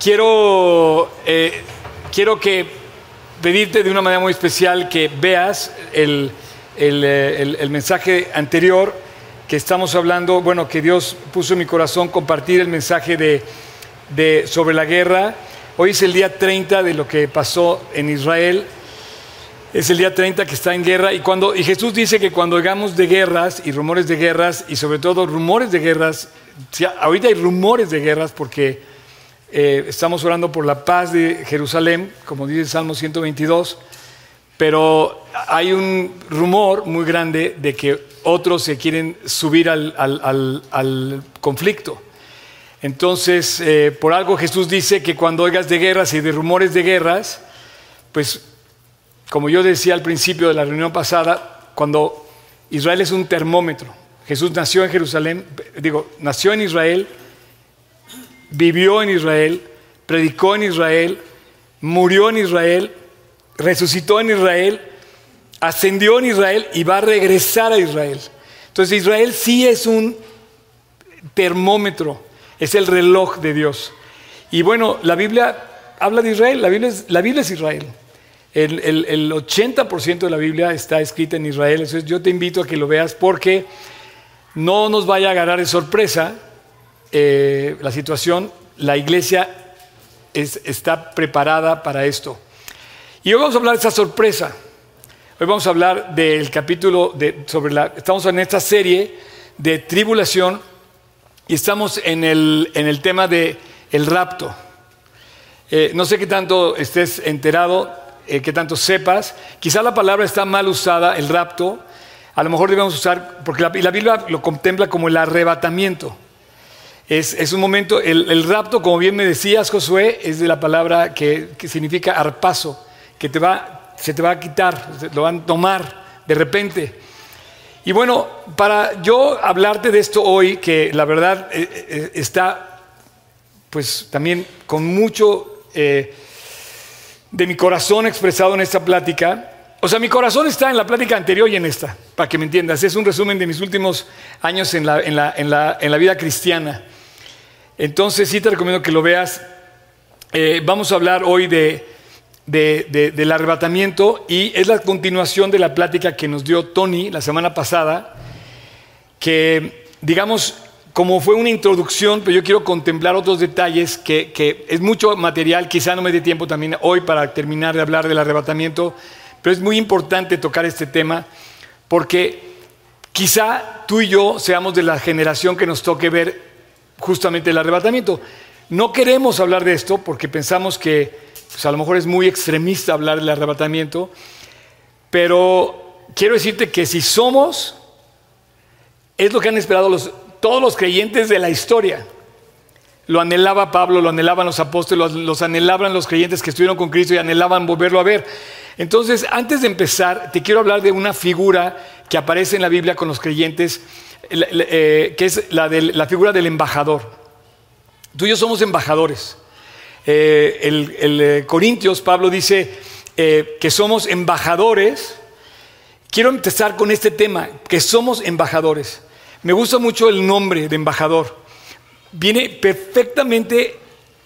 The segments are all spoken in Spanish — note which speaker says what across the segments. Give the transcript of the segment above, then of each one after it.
Speaker 1: quiero, eh, quiero que pedirte de una manera muy especial que veas el, eh, el- el mensaje anterior que estamos hablando, bueno, que Dios puso en mi corazón compartir el mensaje de, de- sobre la guerra. Hoy es el día 30 de lo que pasó en Israel. Es el día 30 que está en guerra y, cuando, y Jesús dice que cuando oigamos de guerras y rumores de guerras y sobre todo rumores de guerras, ahorita hay rumores de guerras porque eh, estamos orando por la paz de Jerusalén, como dice el Salmo 122, pero hay un rumor muy grande de que otros se quieren subir al, al- al- conflicto. Entonces, eh, por algo Jesús dice que cuando oigas de guerras y de rumores de guerras, pues como yo decía al principio de la reunión pasada, cuando Israel es un termómetro, Jesús nació en Jerusalén, digo, nació en Israel, vivió en Israel, predicó en Israel, murió en Israel, resucitó en Israel, ascendió en Israel y va a regresar a Israel. Entonces Israel sí es un termómetro, es el reloj de Dios. Y bueno, la Biblia habla de Israel, la Biblia es, Israel. El, el- el 80% de la Biblia está escrita en Israel, entonces yo te invito a que lo veas porque no nos vaya a agarrar de sorpresa eh, la situación, la iglesia es- está preparada para esto. Y hoy vamos a hablar de esa sorpresa. Hoy vamos a hablar del capítulo de, sobre la. Estamos en esta serie de tribulación y estamos en el, en el tema de el rapto. Eh, no sé qué tanto estés enterado, eh, qué tanto sepas. Quizá la palabra está mal usada, el rapto. A lo mejor debemos usar, porque la Biblia lo contempla como el arrebatamiento. Es, un momento, el, rapto, como bien me decías, Josué, es de la palabra que, significa arpazo, que te va, se te va a quitar, lo van a tomar de repente. Y bueno, para yo hablarte de esto hoy, que la verdad eh, eh, está pues también con mucho eh, de mi corazón expresado en esta plática. O sea, mi corazón está en la plática anterior y en esta, para que me entiendas. Es un resumen de mis últimos años en la, en la- en la- en la vida cristiana. Entonces sí te recomiendo que lo veas. Eh, vamos a hablar hoy de, de- de- del arrebatamiento y es la continuación de la plática que nos dio Tony la semana pasada, que digamos, como fue una introducción, pero yo quiero contemplar otros detalles que es mucho material, quizá no me dé tiempo también hoy para terminar de hablar del arrebatamiento, pero es muy importante tocar este tema porque quizá tú y yo seamos de la generación que nos toque ver justamente el arrebatamiento. No queremos hablar de esto porque pensamos que pues, a lo mejor es muy extremista hablar del arrebatamiento, pero quiero decirte que si somos, es lo que han esperado todos los creyentes de la historia. Lo anhelaba Pablo, lo anhelaban los apóstoles, los, los anhelaban los creyentes que estuvieron con Cristo y anhelaban volverlo a ver. Entonces, antes de empezar, te quiero hablar de una figura que aparece en la Biblia con los creyentes, eh, que es la, del- la figura del embajador. Tú y yo somos embajadores. Eh, el, el, eh, Corintios, Pablo dice que somos embajadores. Quiero empezar con este tema, que somos embajadores. Me gusta mucho el nombre de embajador. Viene perfectamente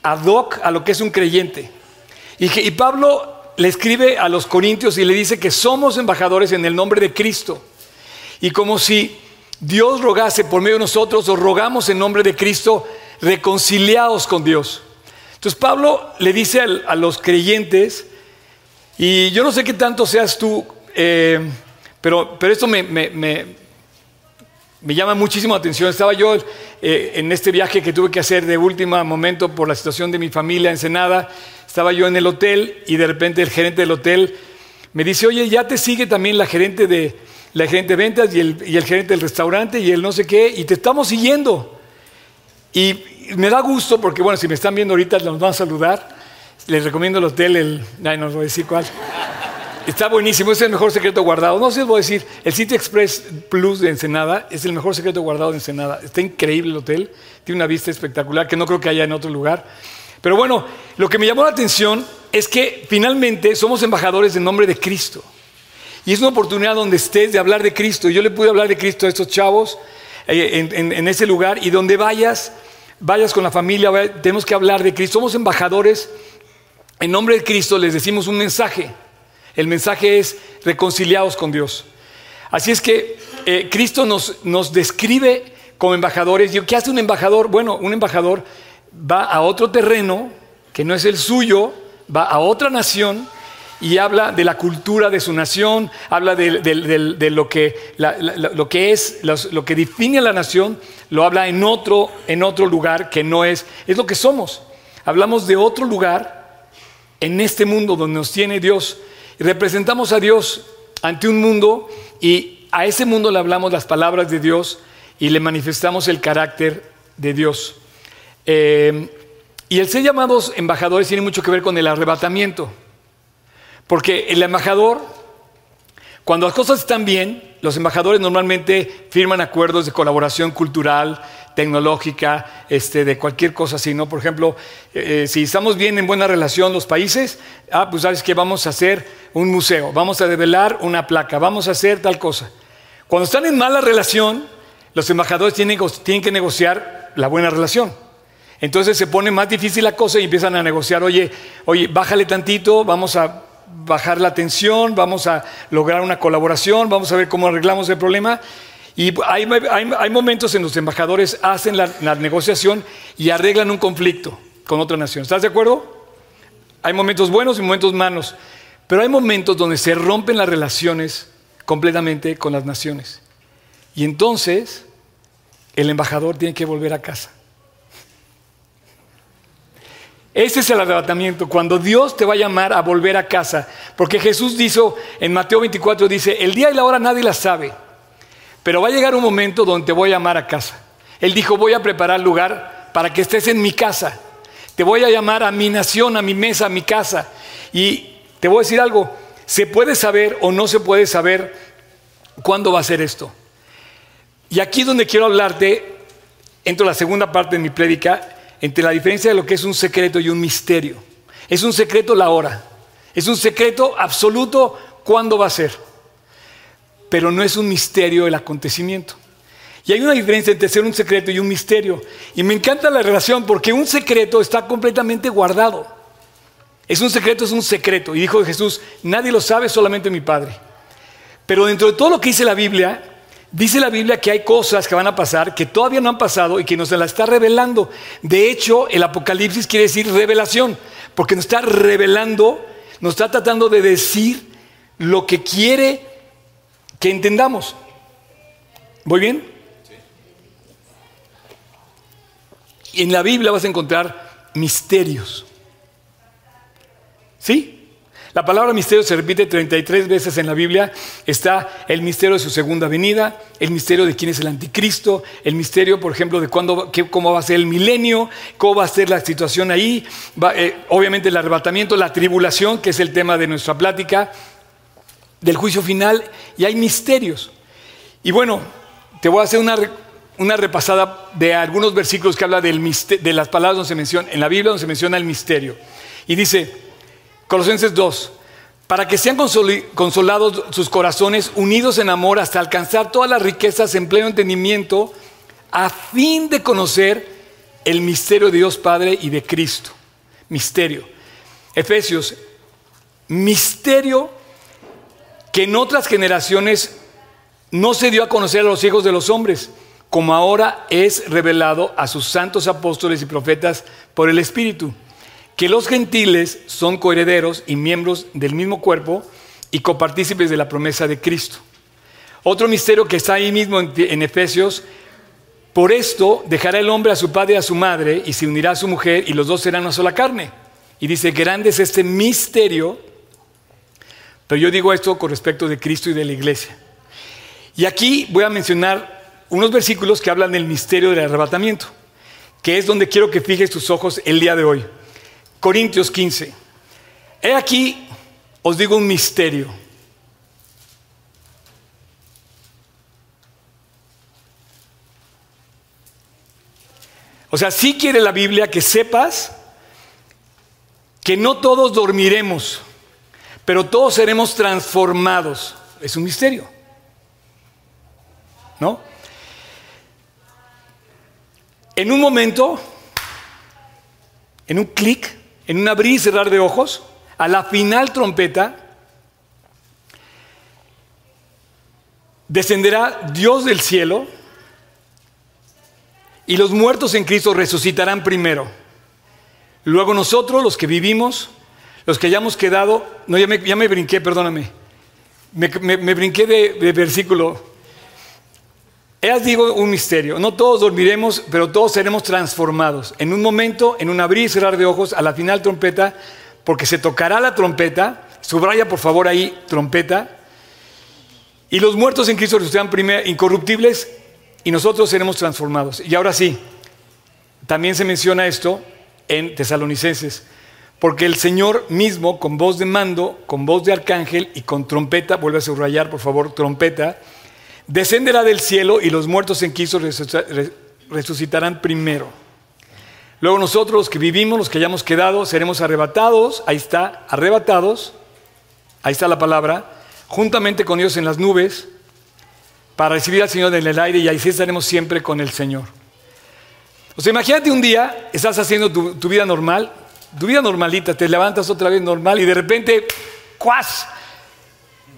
Speaker 1: ad hoc a lo que es un creyente. Y, y Pablo le escribe a los corintios y le dice que somos embajadores en el nombre de Cristo. Y como si Dios rogase por medio de nosotros o rogamos en nombre de Cristo, reconciliados con Dios. Entonces Pablo le dice a, los creyentes, y yo no sé qué tanto seas tú, eh, pero, pero esto me, me- me- llama muchísimo atención. Estaba yo eh, en este viaje que tuve que hacer de último momento por la situación de mi familia en Ensenada. Estaba yo en el hotel y de repente el gerente del hotel me dice, oye, ya te sigue también la gerente de, la gerente de ventas y el, y el gerente del restaurante y el no sé qué, y te estamos siguiendo. Y me da gusto porque, bueno, si me están viendo ahorita, nos van a saludar. Les recomiendo el hotel, el. Ay, no os voy a decir cuál. Está buenísimo, es el mejor secreto guardado. No sé si os voy a decir, el City Express Plus de Ensenada es el mejor secreto guardado de Ensenada. Está increíble el hotel, tiene una vista espectacular que no creo que haya en otro lugar. Pero bueno, lo que me llamó la atención es que finalmente somos embajadores en nombre de Cristo. Y es una oportunidad donde estés de hablar de Cristo. Yo le pude hablar de Cristo a estos chavos eh, en, ese lugar y donde vayas, vayas con la familia, tenemos que hablar de Cristo. Somos embajadores. En nombre de Cristo les decimos un mensaje. El mensaje es reconciliados con Dios. Así es que eh, Cristo nos, describe como embajadores. ¿Qué hace un embajador? Bueno, un embajador va a otro terreno que no es el suyo, va a otra nación y habla de la cultura de su nación, habla de, lo, que, lo, que, es, lo que define a la nación, lo habla en otro, en otro lugar que no es, es lo que somos. Hablamos de otro lugar en este mundo donde nos tiene Dios. Y representamos a Dios ante un mundo y a ese mundo le hablamos las palabras de Dios y le manifestamos el carácter de Dios. Eh, y el ser llamados embajadores tiene mucho que ver con el arrebatamiento. Porque el embajador, cuando las cosas están bien, los embajadores normalmente firman acuerdos de colaboración cultural, tecnológica, este, de cualquier cosa así, ¿no? Por ejemplo, eh, eh, si estamos bien en buena relación los países, ah, pues sabes que vamos a hacer un museo, vamos a develar una placa, vamos a hacer tal cosa. Cuando están en mala relación, los embajadores tienen, tienen que negociar la buena relación. Entonces se pone más difícil la cosa y empiezan a negociar, oye, oye, bájale tantito, vamos a bajar la tensión, vamos a lograr una colaboración, vamos a ver cómo arreglamos el problema. Y hay, momentos en los embajadores hacen la, la, negociación y arreglan un conflicto con otra nación. ¿Estás de acuerdo? Hay momentos buenos y momentos malos, pero hay momentos donde se rompen las relaciones completamente con las naciones. Y entonces el embajador tiene que volver a casa. Ese es el arrebatamiento, cuando Dios te va a llamar a volver a casa. Porque Jesús dijo en Mateo 24, dice, el día y la hora nadie la sabe, pero va a llegar un momento donde te voy a llamar a casa. Él dijo, voy a preparar lugar para que estés en mi casa. Te voy a llamar a mi nación, a mi mesa, a mi casa. Y te voy a decir algo, se puede saber o no se puede saber cuándo va a ser esto. Y aquí es donde quiero hablarte, entro la segunda parte de mi prédica, entre la diferencia de lo que es un secreto y un misterio. Es un secreto la hora. Es un secreto absoluto cuándo va a ser. Pero no es un misterio el acontecimiento. Y hay una diferencia entre ser un secreto y un misterio. Y me encanta la relación porque un secreto está completamente guardado. Es un secreto, es un secreto. Y dijo Jesús, nadie lo sabe, solamente mi Padre. Pero dentro de todo lo que dice la Biblia, Dice la Biblia que hay cosas que van a pasar que todavía no han pasado y que nos las está revelando. De hecho, el Apocalipsis quiere decir revelación, porque nos está revelando, nos está tratando de decir lo que quiere que entendamos. ¿Voy bien? Y en la Biblia vas a encontrar misterios. ¿Sí? La palabra misterio se repite 33 veces en la Biblia. Está el misterio de su segunda venida, el misterio de quién es el anticristo, el misterio, por ejemplo, de cuándo, cómo va a ser el milenio, cómo va a ser la situación ahí, eh, obviamente el arrebatamiento, la tribulación, que es el tema de nuestra plática, del juicio final, y hay misterios. Y bueno, te voy a hacer una, una repasada de algunos versículos que habla del de las palabras donde se menciona, en la Biblia donde se menciona el misterio. Y dice, Colosenses 2, para que sean consolados sus corazones, unidos en amor hasta alcanzar todas las riquezas en pleno entendimiento, a fin de conocer el misterio de Dios Padre y de Cristo. Misterio. Efesios, misterio que en otras generaciones no se dio a conocer a los hijos de los hombres, como ahora es revelado a sus santos apóstoles y profetas por el Espíritu que los gentiles son coherederos y miembros del mismo cuerpo y copartícipes de la promesa de Cristo. Otro misterio que está ahí mismo en, Efesios, por esto dejará el hombre a su padre y a su madre y se unirá a su mujer y los dos serán una sola carne. Y dice, grande es este misterio, pero yo digo esto con respecto de Cristo y de la iglesia. Y aquí voy a mencionar unos versículos que hablan del misterio del arrebatamiento, que es donde quiero que fijes tus ojos el día de hoy. Corintios 15. He aquí, os digo un misterio. O sea, sí quiere la Biblia que sepas que no todos dormiremos, pero todos seremos transformados. Es un misterio. ¿No? En un momento en un clic, en un abrir y cerrar de ojos, a la final trompeta, descenderá Dios del cielo y los muertos en Cristo resucitarán primero. Luego nosotros, los que vivimos, los que hayamos quedado, no, ya me, brinqué, perdóname, me, me, brinqué de, de versículo os digo un misterio, no todos dormiremos, pero todos seremos transformados. En un momento, en un abrir y cerrar de ojos, a la final trompeta, porque se tocará la trompeta, subraya por favor ahí trompeta, y los muertos en Cristo resucitarán primero incorruptibles y nosotros seremos transformados. Y ahora sí, también se menciona esto en Tesalonicenses, porque el Señor mismo, con voz de mando, con voz de arcángel y con trompeta, vuelve a subrayar por favor trompeta, descenderá del cielo y los muertos en Cristo resucitarán primero. Luego nosotros los que vivimos, los que hayamos quedado, seremos arrebatados, ahí está, arrebatados, ahí está la palabra, juntamente con Dios en las nubes, para recibir al Señor en el aire y ahí sí estaremos siempre con el Señor. O sea, imagínate un día, estás haciendo tu, tu vida normal, tu vida normalita, te levantas otra vez normal y de repente, ¡cuas!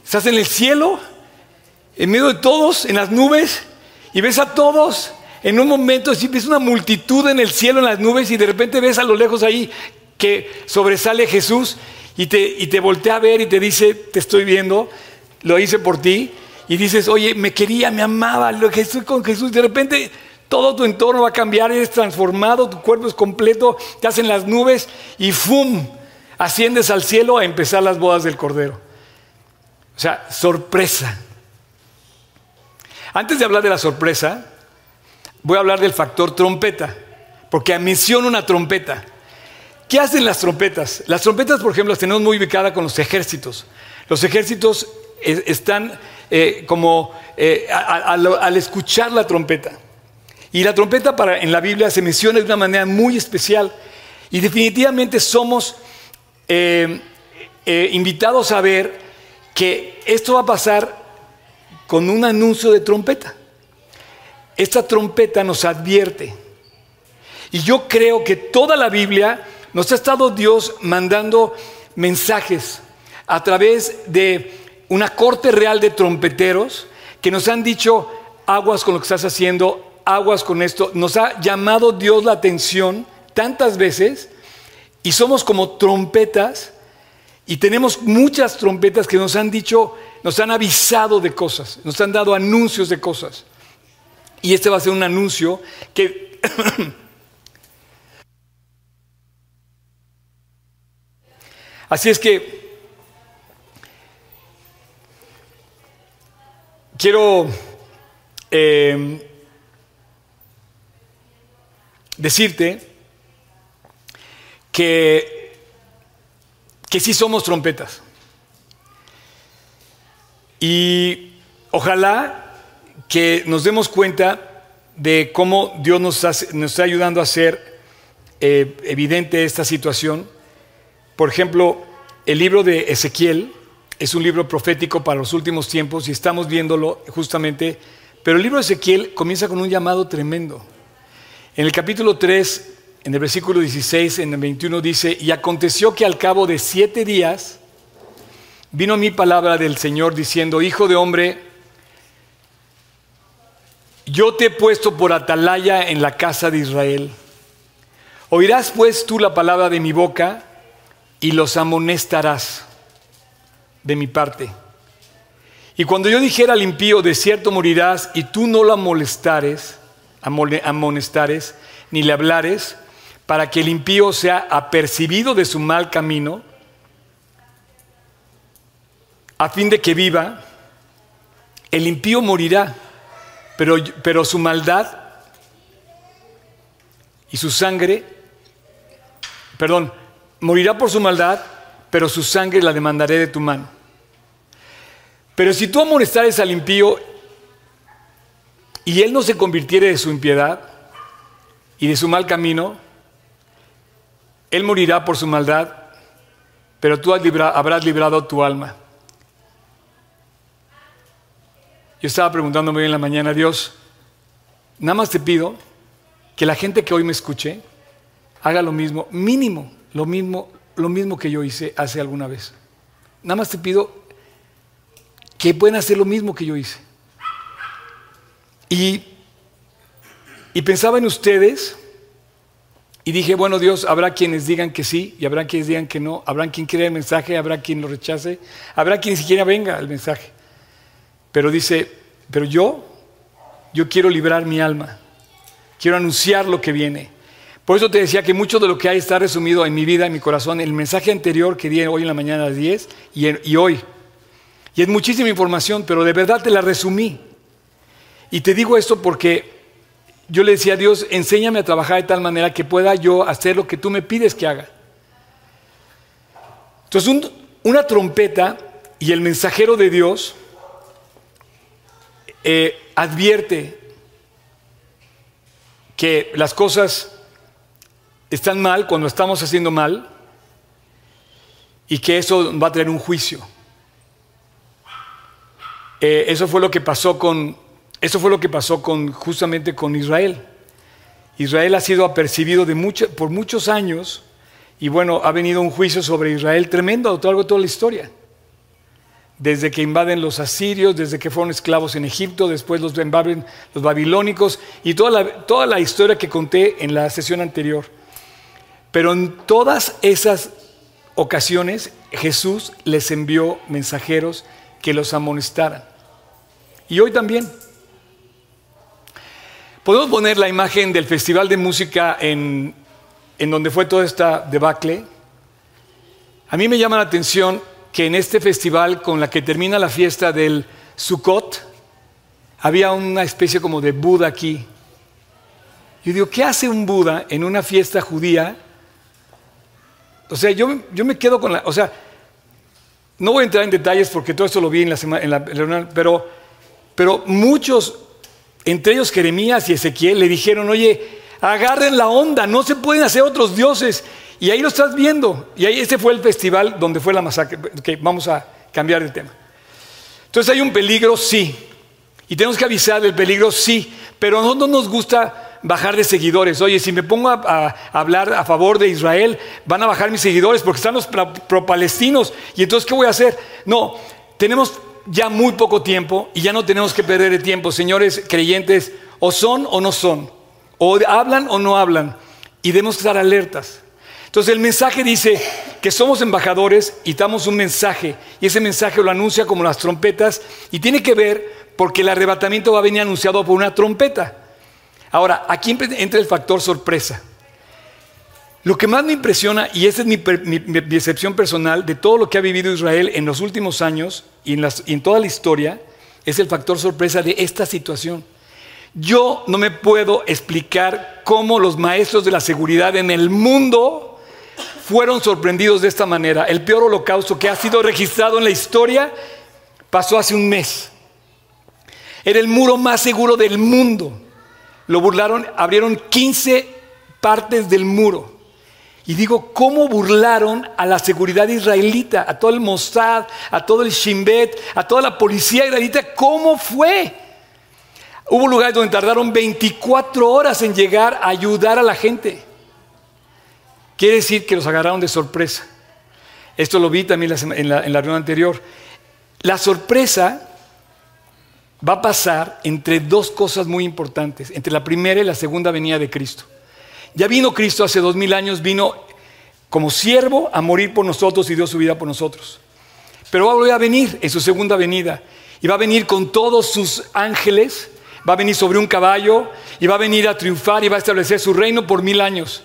Speaker 1: Estás en el cielo en medio de todos, en las nubes, y ves a todos. En un momento ves una multitud en el cielo, en las nubes, y de repente ves a lo lejos ahí que sobresale Jesús y te, y te voltea a ver y te dice, te estoy viendo, lo hice por ti, y dices, oye, me quería, me amaba, lo que estoy con Jesús. De repente todo tu entorno va a cambiar, eres transformado, tu cuerpo es completo, estás en las nubes y ¡fum! Asciendes al cielo a empezar las bodas del Cordero. O sea, sorpresa. Antes de hablar de la sorpresa, voy a hablar del factor trompeta, porque menciono una trompeta. ¿Qué hacen las trompetas? Las trompetas, por ejemplo, las tenemos muy ubicadas con los ejércitos. Los ejércitos eh, están eh, como eh, al escuchar la trompeta. Y la trompeta para, en la Biblia se menciona de una manera muy especial. Y definitivamente somos invitados a ver que esto va a pasar con un anuncio de trompeta. Esta trompeta nos advierte. Y yo creo que toda la Biblia nos ha estado Dios mandando mensajes a través de una corte real de trompeteros que nos han dicho aguas con lo que estás haciendo, aguas con esto. Nos ha llamado Dios la atención tantas veces y somos como trompetas y tenemos muchas trompetas que nos han dicho nos han avisado de cosas, nos han dado anuncios de cosas. Y este va a ser un anuncio que... Así es que quiero eh, decirte que, que sí somos trompetas. Y ojalá que nos demos cuenta de cómo Dios nos, está ayudando a hacer eh, evidente esta situación. Por ejemplo, el libro de Ezequiel es un libro profético para los últimos tiempos y estamos viéndolo justamente, pero el libro de Ezequiel comienza con un llamado tremendo. En el capítulo 3, en el versículo 16, en el 21 dice, y aconteció que al cabo de siete días, vino mi palabra del Señor diciendo, Hijo de hombre, yo te he puesto por atalaya en la casa de Israel. Oirás pues tú la palabra de mi boca y los amonestarás de mi parte. Y cuando yo dijera al impío, de cierto morirás, y tú no lo molestares, amonestares, ni le hablares, para que el impío sea apercibido de su mal camino, a fin de que viva, el impío morirá, pero, pero su maldad y su sangre, perdón, morirá por su maldad, pero su sangre la demandaré de tu mano. Pero si tú amonestares al impío y él no se convirtiere de su impiedad y de su mal camino, él morirá por su maldad, pero tú habrás librado tu alma. Yo estaba preguntándome hoy en la mañana, Dios, nada más te pido que la gente que hoy me escuche haga lo mismo, mínimo, lo mismo, lo mismo que yo hice hace alguna vez. Nada más te pido que puedan hacer lo mismo que yo hice. Y, y pensaba en ustedes y dije, bueno Dios, habrá quienes digan que sí y habrá quienes digan que no, habrá quien crea el mensaje, habrá quien lo rechace, habrá quien siquiera venga al mensaje. Pero dice, pero yo, yo quiero librar mi alma, quiero anunciar lo que viene. Por eso te decía que mucho de lo que hay está resumido en mi vida, en mi corazón, el mensaje anterior que di hoy en la mañana a las 10 y, y hoy. Y es muchísima información, pero de verdad te la resumí. Y te digo esto porque yo le decía a Dios, enséñame a trabajar de tal manera que pueda yo hacer lo que tú me pides que haga. Entonces, una trompeta y el mensajero de Dios eh, advierte que las cosas están mal cuando estamos haciendo mal y que eso va a traer un juicio. Eh, eso fue lo que pasó con eso fue lo que pasó con justamente con Israel. Israel ha sido apercibido de por muchos años y bueno, ha venido un juicio sobre Israel tremendo a lo largo de toda la historia. Desde que invaden los asirios, desde que fueron esclavos en Egipto, después los, los babilónicos y toda la, toda la historia que conté en la sesión anterior. Pero en todas esas ocasiones Jesús les envió mensajeros que los amonestaran. Y hoy también. Podemos poner la imagen del Festival de Música en, en donde fue toda esta debacle. A mí me llama la atención que en este festival, con la que termina la fiesta del Sukkot, había una especie como de Buda aquí. Yo digo, ¿qué hace un Buda en una fiesta judía o sea, yo, yo me quedo con la... O sea, no voy a entrar en detalles porque todo esto lo vi en la, en la reunión, pero, pero muchos, entre ellos Jeremías y Ezequiel, le dijeron, oye, agarren la onda, no se pueden hacer otros dioses. Y ahí lo estás viendo. Y ahí ese fue el festival donde fue la masacre. Que vamos a cambiar de tema. Entonces hay un peligro, sí. Y tenemos que avisar del peligro, sí. Pero no, no nos gusta bajar de seguidores. Oye, si me pongo a, hablar a favor de Israel, van a bajar mis seguidores porque están los pro-palestinos. ¿Y entonces qué voy a hacer? No, tenemos ya muy poco tiempo y ya no tenemos que perder el tiempo. Señores creyentes, o son o no son. O hablan o no hablan. Y debemos estar alertas. Entonces el mensaje dice que somos embajadores y damos un mensaje. Y ese mensaje lo anuncia como las trompetas. Y tiene que ver porque el arrebatamiento va a venir anunciado por una trompeta. Ahora, aquí entra el factor sorpresa. Lo que más me impresiona, y esa es mi, decepción personal de todo lo que ha vivido Israel en los últimos años y en, toda la historia, es el factor sorpresa de esta situación. Yo no me puedo explicar cómo los maestros de la seguridad en el mundo fueron sorprendidos de esta manera. El peor holocausto que ha sido registrado en la historia pasó hace un mes. Era el muro más seguro del mundo. Lo burlaron, abrieron 15 partes del muro. Y digo, ¿cómo burlaron a la seguridad israelita, a todo el Mossad, a todo el Shin Bet, a toda la policía israelita? ¿Cómo fue? Hubo lugares donde tardaron 24 horas en llegar a ayudar a la gente. Quiere decir que los agarraron de sorpresa. Esto lo vi también en la, reunión anterior. La sorpresa va a pasar entre dos cosas muy importantes, entre la primera y la segunda venida de Cristo. Ya vino Cristo hace dos mil años, vino como siervo a morir por nosotros y dio su vida por nosotros. Pero va a volver a venir en su segunda venida y va a venir con todos sus ángeles, va a venir sobre un caballo y va a venir a triunfar y va a establecer su reino por mil años.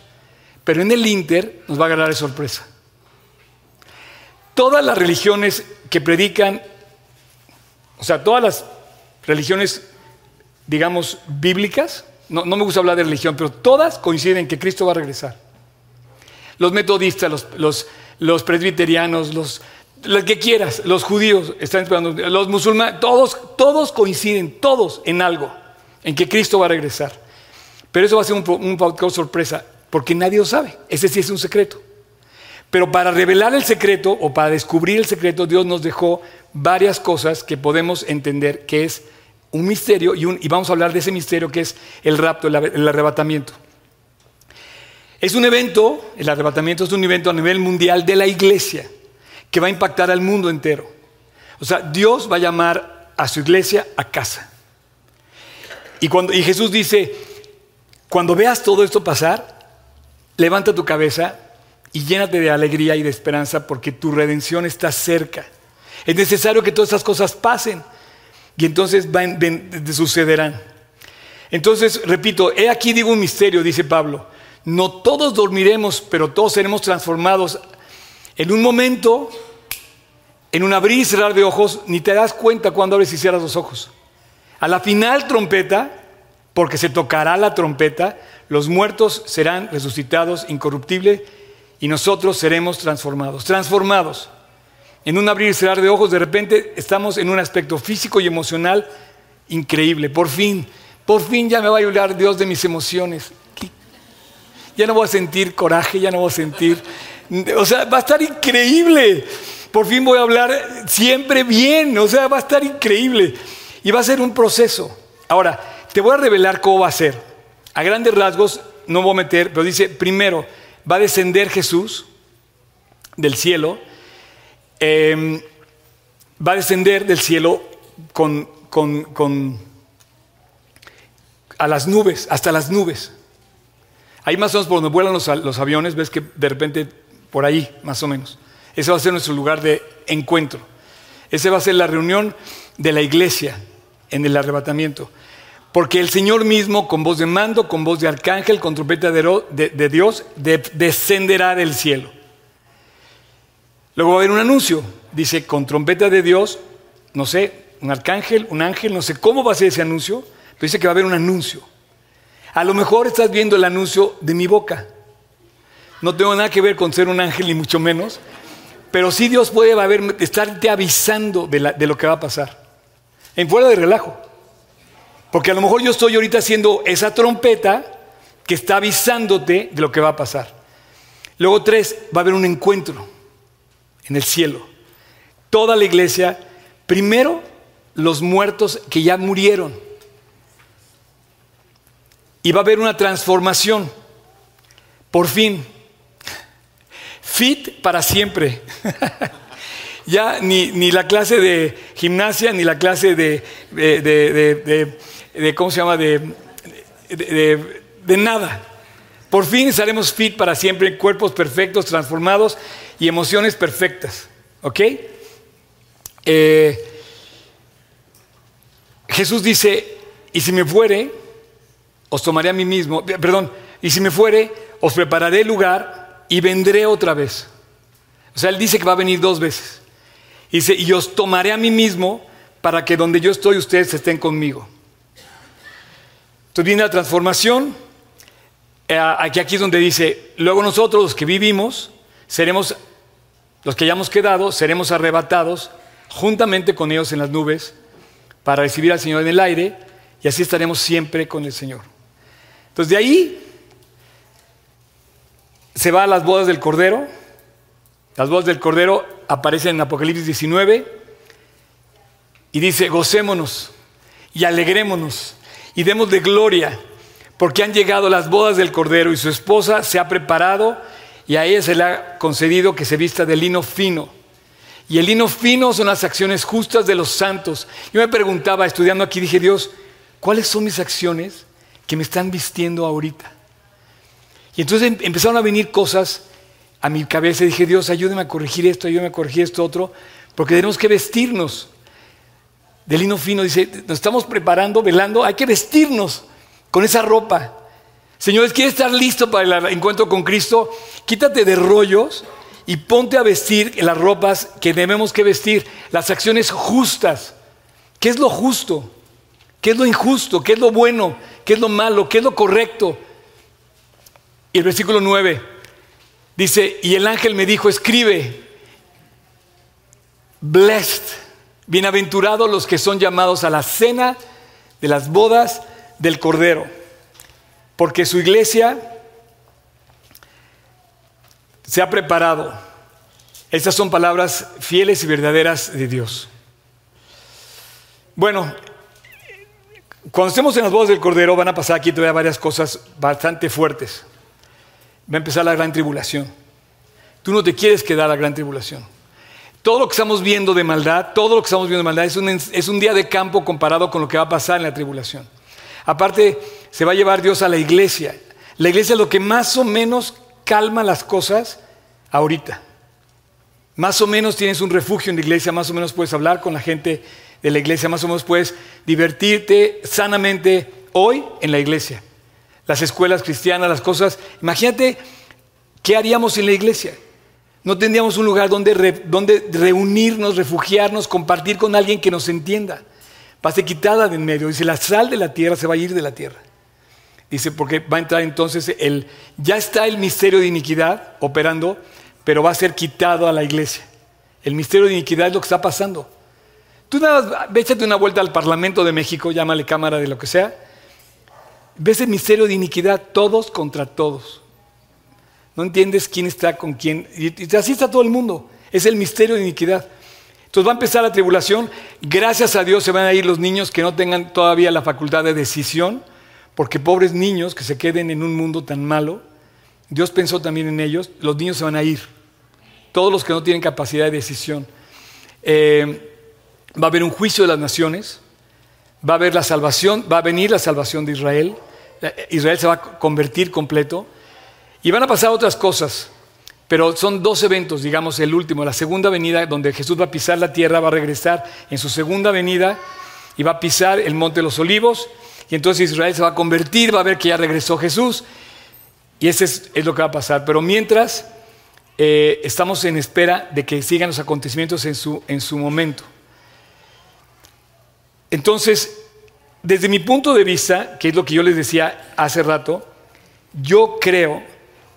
Speaker 1: Pero en el Inter nos va a agarrar de sorpresa. Todas las religiones que predican, o sea, todas las religiones, digamos, bíblicas, no, me gusta hablar de religión, pero todas coinciden en que Cristo va a regresar. Los metodistas, los, presbiterianos, los, que quieras, los judíos están esperando, los musulmanes, todos, todos coinciden, todos en algo, en que Cristo va a regresar. Pero eso va a ser un, un sorpresa, porque nadie lo sabe. Ese sí es un secreto. Pero para revelar el secreto o para descubrir el secreto, Dios nos dejó varias cosas que podemos entender que es un misterio y, vamos a hablar de ese misterio que es el rapto, el, arrebatamiento. Es un evento, el arrebatamiento es un evento a nivel mundial de la iglesia que va a impactar al mundo entero. O sea, Dios va a llamar a su iglesia a casa. Y, cuando, y Jesús dice, cuando veas todo esto pasar, levanta tu cabeza y llénate de alegría y de esperanza porque tu redención está cerca. Es necesario que todas estas cosas pasen y entonces van, sucederán. Entonces, repito, he aquí digo un misterio, dice Pablo. No todos dormiremos, pero todos seremos transformados en un momento, en un abrir y cerrar de ojos, ni te das cuenta cuando abres y cierras los ojos. A la final trompeta, porque se tocará la trompeta, los muertos serán resucitados incorruptible y nosotros seremos transformados. Transformados. En un abrir y cerrar de ojos, de repente estamos en un aspecto físico y emocional increíble. Por fin, por fin ya me va a ayudar Dios de mis emociones. Ya no voy a sentir coraje, ya no voy a sentir... O sea, va a estar increíble. Por fin voy a hablar siempre bien. O sea, va a estar increíble. Y va a ser un proceso. Ahora, te voy a revelar cómo va a ser. A grandes rasgos, no voy a meter, pero dice, primero, va a descender Jesús del cielo, em, va a descender del cielo con, a las nubes, hasta las nubes. Ahí más o menos por donde vuelan los, los, aviones, ves que de repente por ahí, más o menos. Ese va a ser nuestro lugar de encuentro. Ese va a ser la reunión de la iglesia en el arrebatamiento. Porque el Señor mismo, con voz de mando, con voz de arcángel, con trompeta de, Dios, descenderá del cielo. Luego va a haber un anuncio. Dice, con trompeta de Dios, no sé, un arcángel, un ángel, no sé cómo va a ser ese anuncio, pero dice que va a haber un anuncio. A lo mejor estás viendo el anuncio de mi boca. No tengo nada que ver con ser un ángel, ni mucho menos. Pero sí Dios puede haber, estarte avisando de, de lo que va a pasar. En fuera de relajo. Porque a lo mejor yo estoy ahorita haciendo esa trompeta que está avisándote de lo que va a pasar. Luego tres, va a haber un encuentro en el cielo. Toda la iglesia, primero los muertos que ya murieron. Y va a haber una transformación. Por fin. Fit para siempre. ya ni, la clase de gimnasia, ni la clase de de ¿cómo se llama? De, de, nada. Por fin estaremos fit para siempre, cuerpos perfectos, transformados y emociones perfectas. ¿Ok? Eh, Jesús dice, y si me fuere, os tomaré a mí mismo, eh, perdón, y si me fuere, os prepararé lugar y vendré otra vez. O sea, él dice que va a venir dos veces. Dice, y os tomaré a mí mismo para que donde yo estoy ustedes estén conmigo. Entonces viene la transformación. Eh, aquí, aquí es donde dice, luego nosotros los que vivimos, seremos, los que hayamos quedado, seremos arrebatados juntamente con ellos en las nubes para recibir al Señor en el aire y así estaremos siempre con el Señor. Entonces de ahí se va a las bodas del Cordero. Las bodas del Cordero aparecen en Apocalipsis 19 y dice, gocémonos y alegrémonos y demos de gloria, porque han llegado las bodas del Cordero y su esposa se ha preparado y a ella se le ha concedido que se vista de lino fino. Y el lino fino son las acciones justas de los santos. Yo me preguntaba, estudiando aquí, dije, Dios, ¿cuáles son mis acciones que me están vistiendo ahorita? Y entonces em, empezaron a venir cosas a mi cabeza dije, Dios, ayúdame a corregir esto, ayúdame a corregir esto otro, porque tenemos que vestirnos de lino fino, dice, nos estamos preparando, velando, hay que vestirnos con esa ropa. Señores, ¿quieres estar listo para el encuentro con Cristo? Quítate de rollos y ponte a vestir las ropas que debemos que vestir, las acciones justas. ¿Qué es lo justo? ¿Qué es lo injusto? ¿Qué es lo bueno? ¿Qué es lo malo? ¿Qué es lo correcto? Y el versículo 9 dice, y el ángel me dijo, escribe, blessed Bienaventurados los que son llamados a la cena de las bodas del Cordero, porque su iglesia se ha preparado. Estas son palabras fieles y verdaderas de Dios. Bueno, cuando estemos en las bodas del Cordero van a pasar aquí todavía varias cosas bastante fuertes. va a empezar la gran tribulación. Tú no te quieres quedar a la gran tribulación. Todo lo que estamos viendo de maldad, todo lo que estamos viendo de maldad es un, día de campo comparado con lo que va a pasar en la tribulación. Aparte, se va a llevar Dios a la iglesia. La iglesia es lo que más o menos calma las cosas ahorita. Más o menos tienes un refugio en la iglesia, más o menos puedes hablar con la gente de la iglesia, más o menos puedes divertirte sanamente hoy en la iglesia. Las escuelas cristianas, las cosas. Imagínate qué haríamos en la iglesia. No tendríamos un lugar donde, donde reunirnos, refugiarnos, compartir con alguien que nos entienda. Va a ser quitada de en medio. Dice, la sal de la tierra se va a ir de la tierra. Dice, porque va a entrar entonces el, ya está el misterio de iniquidad operando, pero va a ser quitado a la iglesia. El misterio de iniquidad es lo que está pasando. Tú nada échate una vuelta al Parlamento de México, llámale Cámara de lo que sea, ves el misterio de iniquidad, todos contra todos. No entiendes quién está con quién. Y así está todo el mundo. Es el misterio de iniquidad. Entonces va a empezar la tribulación. Gracias a Dios se van a ir los niños que no tengan todavía la facultad de decisión, porque pobres niños que se queden en un mundo tan malo, Dios pensó también en ellos, los niños se van a ir. Todos los que no tienen capacidad de decisión. Eh, va a haber un juicio de las naciones, va a haber la salvación, va a venir la salvación de Israel, Israel se va a convertir completo y van a pasar otras cosas, pero son dos eventos, digamos el último, la segunda venida donde Jesús va a pisar la tierra, va a regresar en su segunda venida y va a pisar el monte de los olivos y entonces Israel se va a convertir, va a ver que ya regresó Jesús y ese es, lo que va a pasar, pero mientras eh, estamos en espera de que sigan los acontecimientos en su, en su momento. Entonces, desde mi punto de vista, que es lo que yo les decía hace rato, yo creo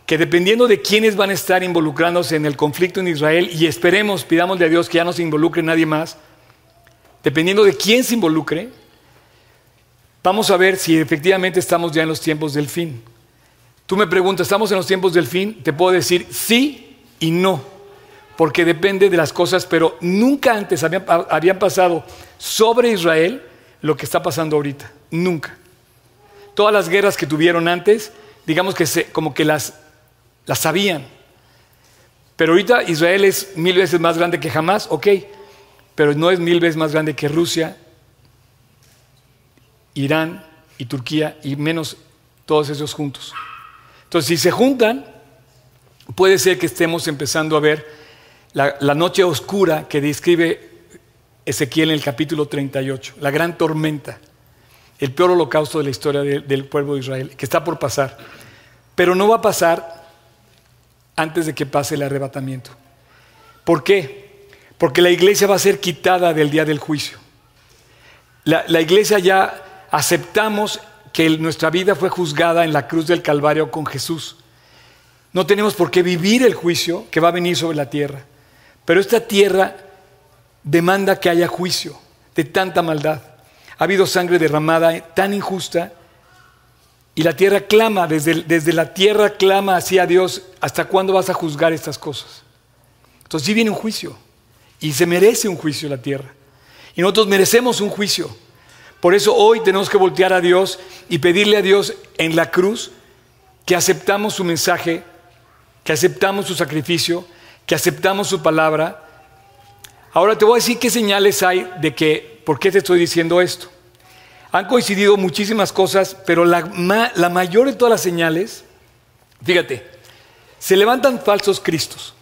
Speaker 1: que dependiendo de quiénes van a estar involucrándose en el conflicto en Israel, y esperemos, pidamosle a Dios que ya no se involucre nadie más, dependiendo de quién se involucre, vamos a ver si efectivamente estamos ya en los tiempos del fin. Tú me preguntas, ¿estamos en los tiempos del fin? Te puedo decir sí y no, porque depende de las cosas, pero nunca antes habían pasado sobre Israel lo que está pasando ahorita. Nunca. Todas las guerras que tuvieron antes, digamos que como que las, las sabían. Pero ahorita Israel es mil veces más grande que jamás, ok, pero no es mil veces más grande que Rusia, Irán y Turquía, y menos todos esos juntos. Entonces, si se juntan, puede ser que estemos empezando a ver la, la noche oscura que describe Ezequiel en el capítulo 38, la gran tormenta, el peor holocausto de la historia del pueblo de Israel, que está por pasar. Pero no va a pasar antes de que pase el arrebatamiento. ¿Por qué? Porque la iglesia va a ser quitada del día del juicio. La, la iglesia ya aceptamos que nuestra vida fue juzgada en la cruz del Calvario con Jesús. No tenemos por qué vivir el juicio que va a venir sobre la tierra. Pero esta tierra demanda que haya juicio de tanta maldad. Ha habido sangre derramada tan injusta y la tierra clama, desde, desde la tierra clama hacia Dios, ¿hasta cuándo vas a juzgar estas cosas? Entonces sí viene un juicio y se merece un juicio la tierra. Y nosotros merecemos un juicio. Por eso hoy tenemos que voltear a Dios y pedirle a Dios en la cruz que aceptamos su mensaje, que aceptamos su sacrificio, que aceptamos su palabra Ahora te voy a decir qué señales hay de que, ¿por qué te estoy diciendo esto? Han coincidido muchísimas cosas, pero la, mayor de todas las señales, fíjate, se levantan falsos cristos.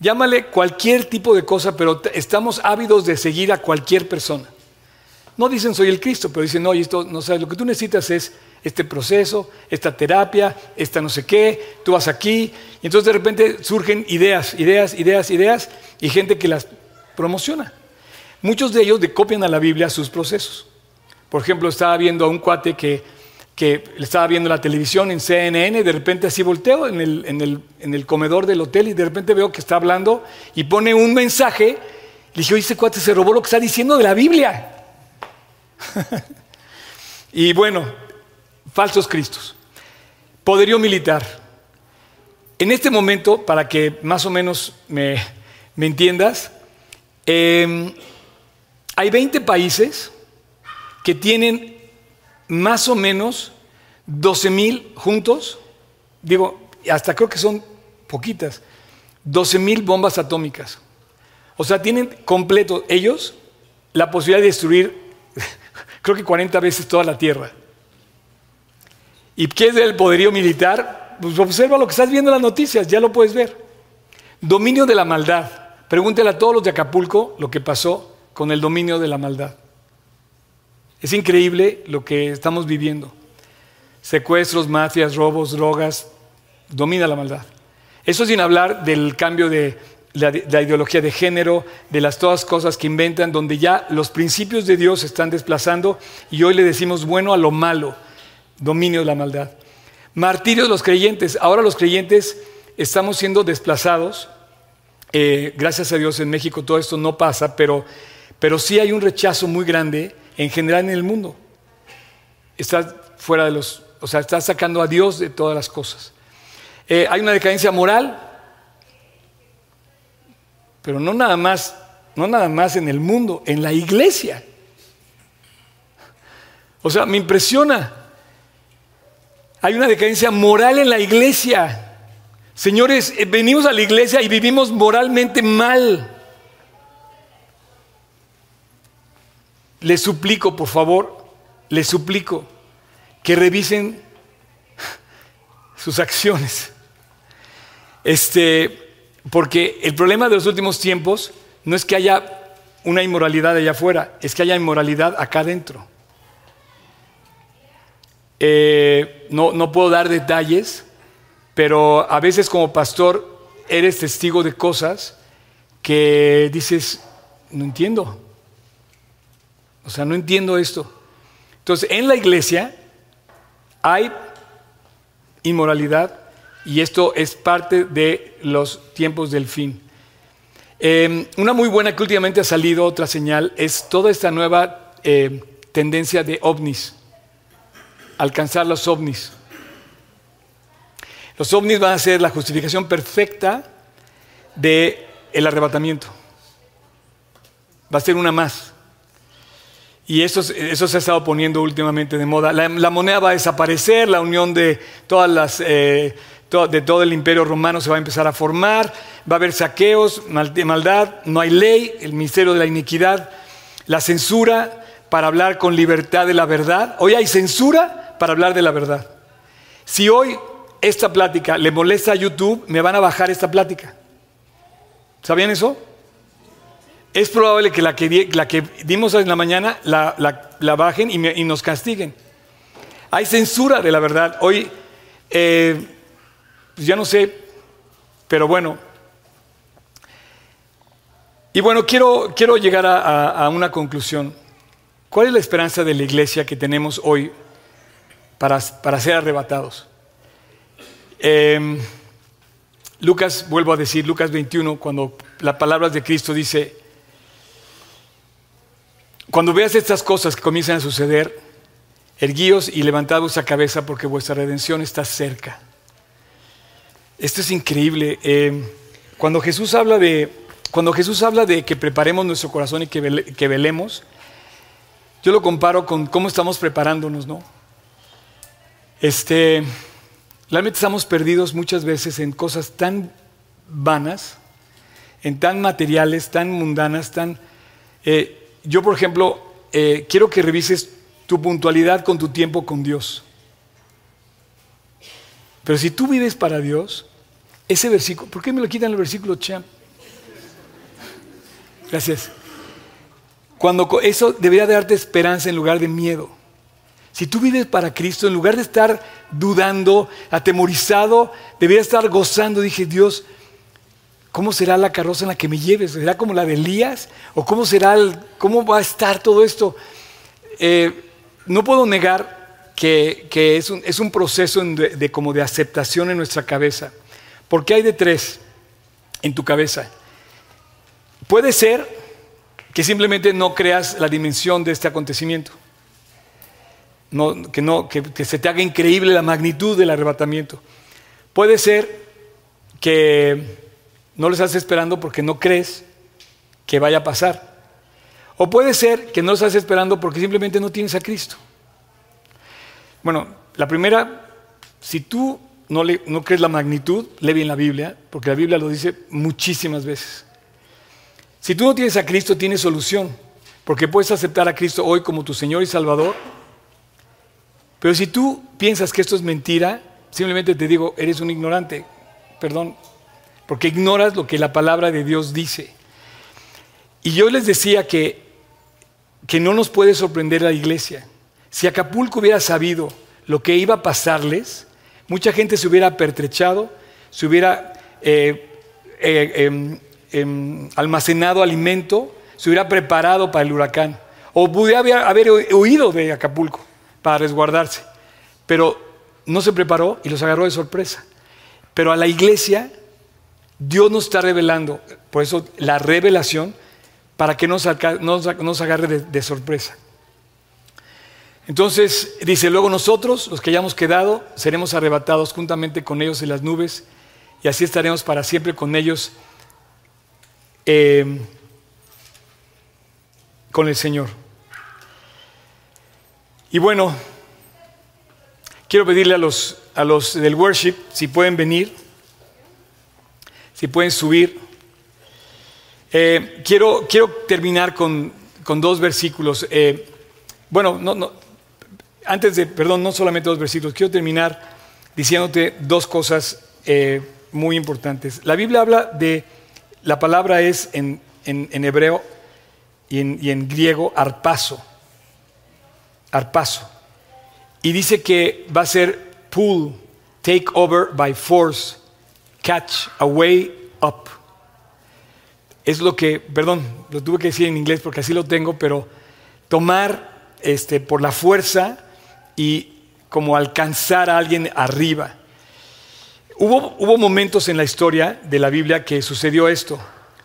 Speaker 1: Llámale cualquier tipo de cosa, pero estamos ávidos de seguir a cualquier persona. No dicen soy el Cristo, pero dicen, no, esto no sabes, lo que tú necesitas es este proceso, esta terapia, esta no sé qué, tú vas aquí. Y entonces de repente surgen ideas, ideas, ideas, ideas, y gente que las promociona. Muchos de ellos copian a la Biblia sus procesos. Por ejemplo, estaba viendo a un cuate que, estaba viendo la televisión en CNN, de repente así volteo en el, comedor del hotel y de repente veo que está hablando y pone un mensaje. Le dije, oye, ese cuate se robó lo que está diciendo de la Biblia. y bueno, falsos cristos. Poderío militar. En este momento, para que más o menos me, me entiendas, Em, hay 20 países que tienen más o menos 12 mil juntos, digo, hasta creo que son poquitas, 12 mil bombas atómicas. O sea, tienen completo ellos la posibilidad de destruir, creo que 40 veces toda la Tierra. ¿Y qué es el poderío militar? Pues observa lo que estás viendo en las noticias, ya lo puedes ver. Dominio de la maldad. Pregúntele a todos los de Acapulco lo que pasó con el dominio de la maldad. Es increíble lo que estamos viviendo. Secuestros, mafias, robos, drogas, domina la maldad. Eso sin hablar del cambio de la, ideología de género, de las todas cosas que inventan, donde ya los principios de Dios se están desplazando y hoy le decimos bueno a lo malo, dominio de la maldad. Martirio de los creyentes. Ahora los creyentes estamos siendo desplazados. Eh, gracias a Dios en México todo esto no pasa, pero, pero sí hay un rechazo muy grande en general en el mundo. Está fuera de los, o sea, está sacando a Dios de todas las cosas. Eh, hay una decadencia moral, pero no nada más, no nada más en el mundo, en la iglesia. O sea, me impresiona. Hay una decadencia moral en la iglesia. Señores, eh, venimos a la iglesia y vivimos moralmente mal. Les suplico, por favor, les suplico que revisen sus acciones. Este, porque el problema de los últimos tiempos no es que haya una inmoralidad allá afuera, es que haya inmoralidad acá adentro. Eh, no, no puedo dar detalles, pero a veces como pastor eres testigo de cosas que dices, no entiendo. O sea, no entiendo esto. Entonces, en la iglesia hay inmoralidad y esto es parte de los tiempos del fin. Em, una muy buena que últimamente ha salido, otra señal, es toda esta nueva em, tendencia de ovnis, alcanzar los ovnis. Los ovnis van a ser la justificación perfecta del el arrebatamiento. Va a ser una más. Y eso, eso, se ha estado poniendo últimamente de moda. La, moneda va a desaparecer, la unión de, todas las, eh, de todo el imperio romano se va a empezar a formar, va a haber saqueos, maldad, no hay ley, el ministerio de la iniquidad, la censura para hablar con libertad de la verdad. Hoy hay censura para hablar de la verdad. Si hoy esta plática le molesta a YouTube, me van a bajar esta plática. ¿Sabían eso? Es probable que la que, la que dimos en la mañana la, bajen y, nos castiguen. Hay censura de la verdad. Hoy, eh, pues ya no sé, pero bueno. Y bueno, quiero, quiero llegar a, una conclusión. ¿Cuál es la esperanza de la iglesia que tenemos hoy para, para ser arrebatados? Em, Lucas, vuelvo a decir, Lucas 21, cuando las palabras de Cristo dice, cuando veas estas cosas que comienzan a suceder, erguíos y levantad vuestra cabeza porque vuestra redención está cerca. Esto es increíble. Eh, cuando, Jesús habla de, cuando Jesús habla de que preparemos nuestro corazón y que, que velemos, yo lo comparo con cómo estamos preparándonos, ¿no? Este, realmente estamos perdidos muchas veces en cosas tan vanas, en tan materiales, tan mundanas, tan... Eh, yo, por ejemplo, eh, quiero que revises tu puntualidad con tu tiempo con Dios. Pero si tú vives para Dios, ese versículo, ¿por qué me lo quitan el versículo champ? Gracias. Cuando eso debería darte esperanza en lugar de miedo. Si tú vives para Cristo, en lugar de estar dudando, atemorizado, debería estar gozando. Dije, Dios, ¿Cómo será la carroza en la que me lleves? ¿Será como la de Elías? ¿O cómo, será cómo va a estar todo esto? Eh, no puedo negar que, es, un, proceso de, como de aceptación en nuestra cabeza. Porque hay de tres en tu cabeza. Puede ser que simplemente no creas la dimensión de este acontecimiento. que, no, que se te haga increíble la magnitud del arrebatamiento. Puede ser que no lo estás esperando porque no crees que vaya a pasar. O puede ser que no lo estás esperando porque simplemente no tienes a Cristo. Bueno, la primera, si tú no, le, no crees la magnitud, lee bien la Biblia, porque la Biblia lo dice muchísimas veces. Si tú no tienes a Cristo, tienes solución, porque puedes aceptar a Cristo hoy como tu Señor y Salvador. Pero si tú piensas que esto es mentira, simplemente te digo, eres un ignorante, perdón, porque ignoras lo que la palabra de Dios dice. Y yo les decía que, que no nos puede sorprender la iglesia. Si Acapulco hubiera sabido lo que iba a pasarles, mucha gente se hubiera pertrechado, se hubiera eh, eh, em, em, almacenado alimento, se hubiera preparado para el huracán, o pudiera haber huido de Acapulco para resguardarse. Pero no se preparó y los agarró de sorpresa. Pero a la iglesia Dios nos está revelando, por eso la revelación, para que nos, nos agarre de, sorpresa. Entonces dice, luego nosotros, los que hayamos quedado, seremos arrebatados juntamente con ellos en las nubes y así estaremos para siempre con ellos eh, con el Señor. Y bueno, quiero pedirle a los, a los del worship si pueden venir, si pueden subir. Eh, quiero, quiero, terminar con, dos versículos. Eh, bueno, no, antes de, perdón, no solamente dos versículos, quiero terminar diciéndote dos cosas eh, muy importantes. La Biblia habla de, la palabra es en, hebreo y en, y en, griego arpaso, arpaso. Y dice que va a ser pull, take over by force, catch, away, up es lo que, perdón, lo tuve que decir en inglés porque así lo tengo, pero tomar este, por la fuerza y como alcanzar a alguien arriba. Hubo, hubo momentos en la historia de la Biblia que sucedió esto.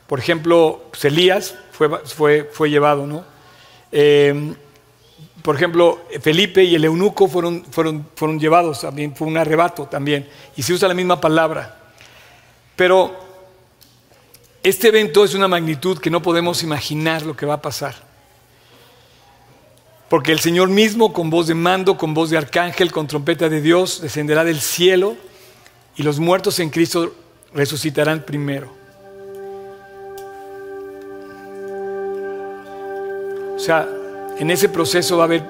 Speaker 1: Por ejemplo, Elías fue, fue, fue llevado, ¿no? Em, por ejemplo, Felipe y el eunuco fueron, fueron, fueron llevados también, fue un arrebato también, y se usa la misma palabra. Pero este evento es una magnitud que no podemos imaginar lo que va a pasar. Porque el Señor mismo, con voz de mando, con voz de arcángel, con trompeta de Dios, descenderá del cielo y los muertos en Cristo resucitarán primero. O sea, en ese proceso va a haber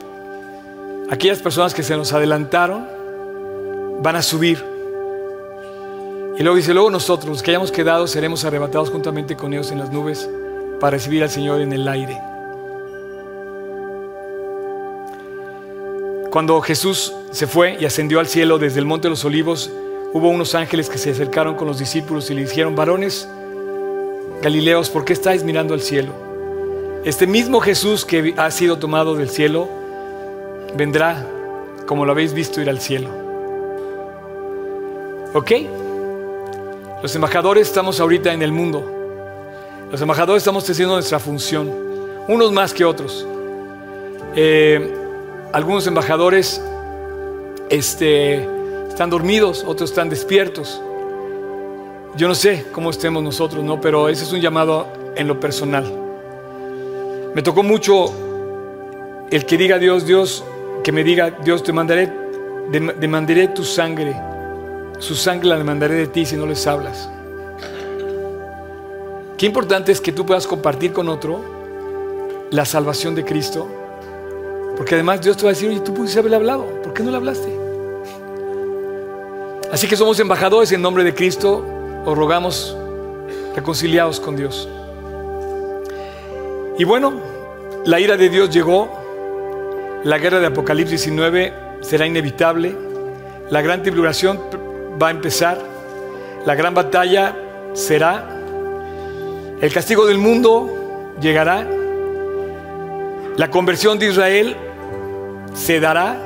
Speaker 1: aquellas personas que se nos adelantaron, van a subir y luego dice, luego nosotros, los que hayamos quedado, seremos arrebatados juntamente con ellos en las nubes para recibir al Señor en el aire. Cuando Jesús se fue y ascendió al cielo desde el Monte de los Olivos, hubo unos ángeles que se acercaron con los discípulos y le dijeron, varones Galileos, ¿por qué estáis mirando al cielo? Este mismo Jesús que ha sido tomado del cielo, vendrá como lo habéis visto ir al cielo. ¿Ok? Los embajadores estamos ahorita en el mundo. Los embajadores estamos haciendo nuestra función, unos más que otros. Eh, algunos embajadores este, están dormidos, otros están despiertos. Yo no sé cómo estemos nosotros, ¿no? Pero ese es un llamado en lo personal. Me tocó mucho el que diga Dios, Dios, que me diga, Dios, te mandaré, demandaré tu sangre su sangre la demandaré de ti si no les hablas. Qué importante es que tú puedas compartir con otro la salvación de Cristo. Porque además Dios te va a decir, oye, tú pudiste haberle hablado, ¿por qué no le hablaste? Así que somos embajadores en nombre de Cristo, os rogamos reconciliados con Dios. Y bueno, la ira de Dios llegó, la guerra de Apocalipsis 19 será inevitable, la gran tribulación va a empezar, la gran batalla será, el castigo del mundo llegará, la conversión de Israel se dará,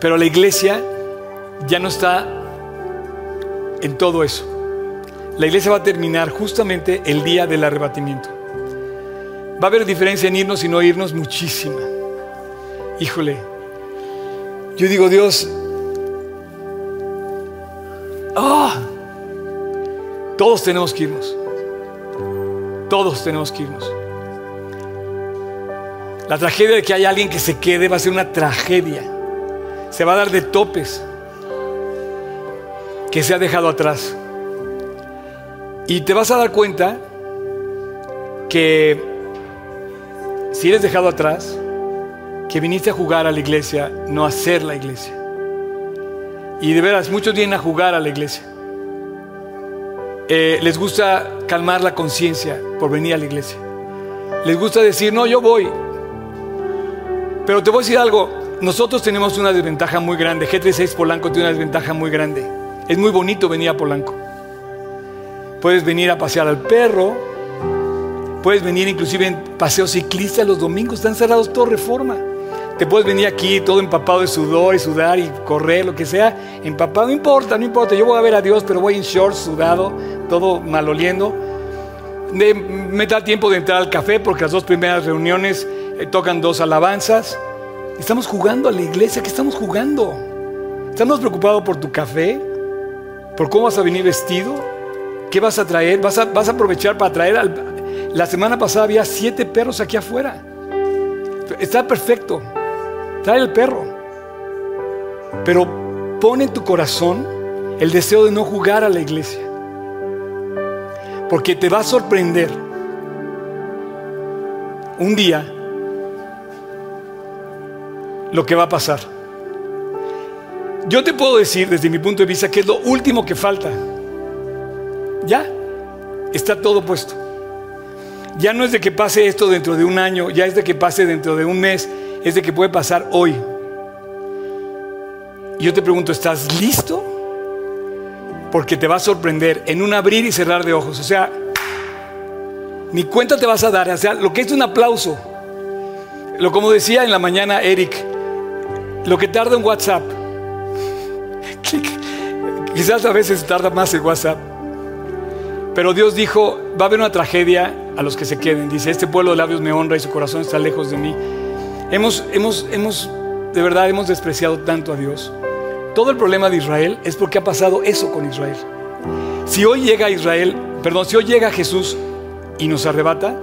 Speaker 1: pero la iglesia ya no está en todo eso. La iglesia va a terminar justamente el día del arrebatimiento. Va a haber diferencia en irnos y no irnos muchísima. Híjole, yo digo, Dios, Todos tenemos que irnos. Todos tenemos que irnos. La tragedia de que haya alguien que se quede va a ser una tragedia. Se va a dar de topes. que se ha dejado atrás. Y te vas a dar cuenta que si eres dejado atrás, que viniste a jugar a la iglesia, no a ser la iglesia. Y de veras, muchos vienen a jugar a la iglesia. Eh, les gusta calmar la conciencia por venir a la iglesia. Les gusta decir, no, yo voy. Pero te voy a decir algo, nosotros tenemos una desventaja muy grande. G36 Polanco tiene una desventaja muy grande. Es muy bonito venir a Polanco. Puedes venir a pasear al perro. Puedes venir inclusive en paseo ciclista los domingos. Están cerrados todo reforma. Te puedes venir aquí todo empapado de sudor y sudar y correr, lo que sea. Empapado, no importa, no importa. Yo voy a ver a Dios, pero voy en shorts, sudado, todo maloliendo. De, me da tiempo de entrar al café porque las dos primeras reuniones eh, tocan dos alabanzas. Estamos jugando a la iglesia. ¿Qué estamos jugando? ¿Estamos preocupados por tu café? ¿Por cómo vas a venir vestido? ¿Qué vas a traer? ¿Vas a, vas a aprovechar para traer al... La semana pasada había siete perros aquí afuera. Está perfecto. Trae el perro. Pero pone en tu corazón el deseo de no jugar a la iglesia. Porque te va a sorprender un día lo que va a pasar. Yo te puedo decir desde mi punto de vista que es lo último que falta. Ya, está todo puesto. Ya no es de que pase esto dentro de un año, ya es de que pase dentro de un mes, es de que puede pasar hoy. Y yo te pregunto, ¿estás listo? Porque te va a sorprender en un abrir y cerrar de ojos. O sea, ni cuenta te vas a dar. O sea, lo que es un aplauso. Lo como decía en la mañana Eric, lo que tarda en WhatsApp. Quizás a veces tarda más en WhatsApp. Pero Dios dijo, va a haber una tragedia a los que se queden. Dice, este pueblo de labios me honra y su corazón está lejos de mí. Hemos, hemos, hemos, de verdad, hemos despreciado tanto a Dios. Todo el problema de Israel es porque ha pasado eso con Israel. Si hoy llega Israel, perdón, si hoy llega Jesús y nos arrebata,